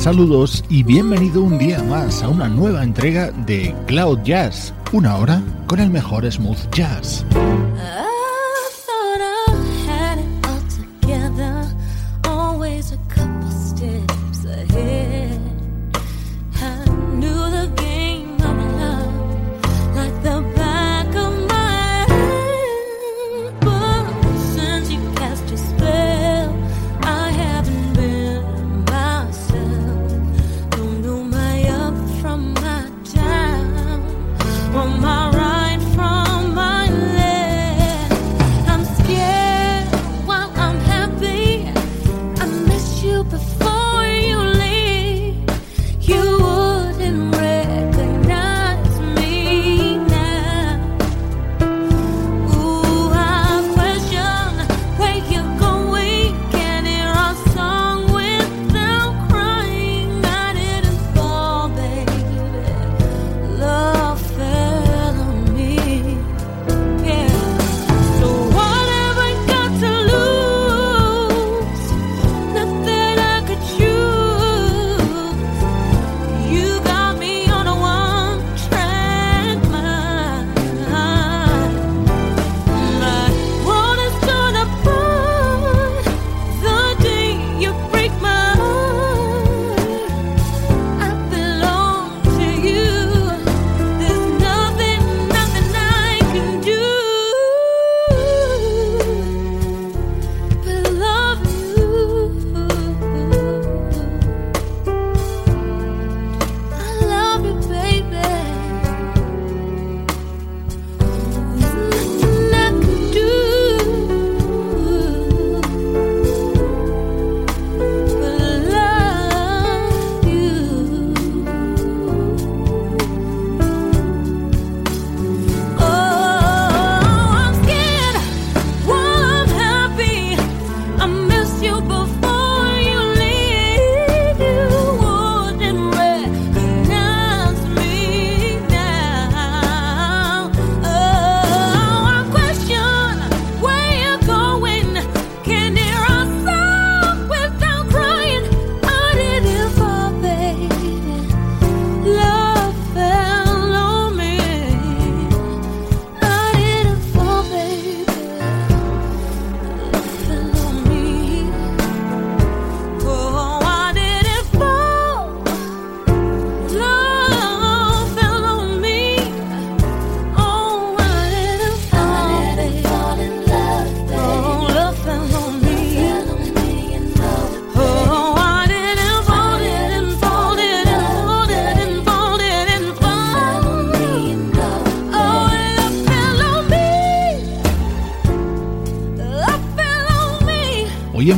Saludos y bienvenido un día más a una nueva entrega de Cloud Jazz, una hora con el mejor smooth jazz.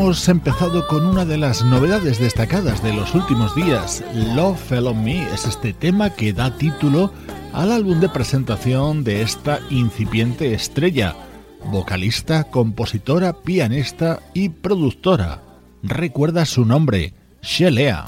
Hemos empezado con una de las novedades destacadas de los últimos días. Love Fell on Me es este tema que da título al álbum de presentación de esta incipiente estrella, vocalista, compositora, pianista y productora. Recuerda su nombre, Shelea.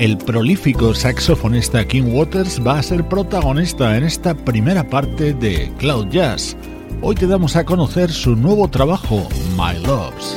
El prolífico saxofonista King Waters va a ser protagonista en esta primera parte de Cloud Jazz. Hoy te damos a conocer su nuevo trabajo, My Loves.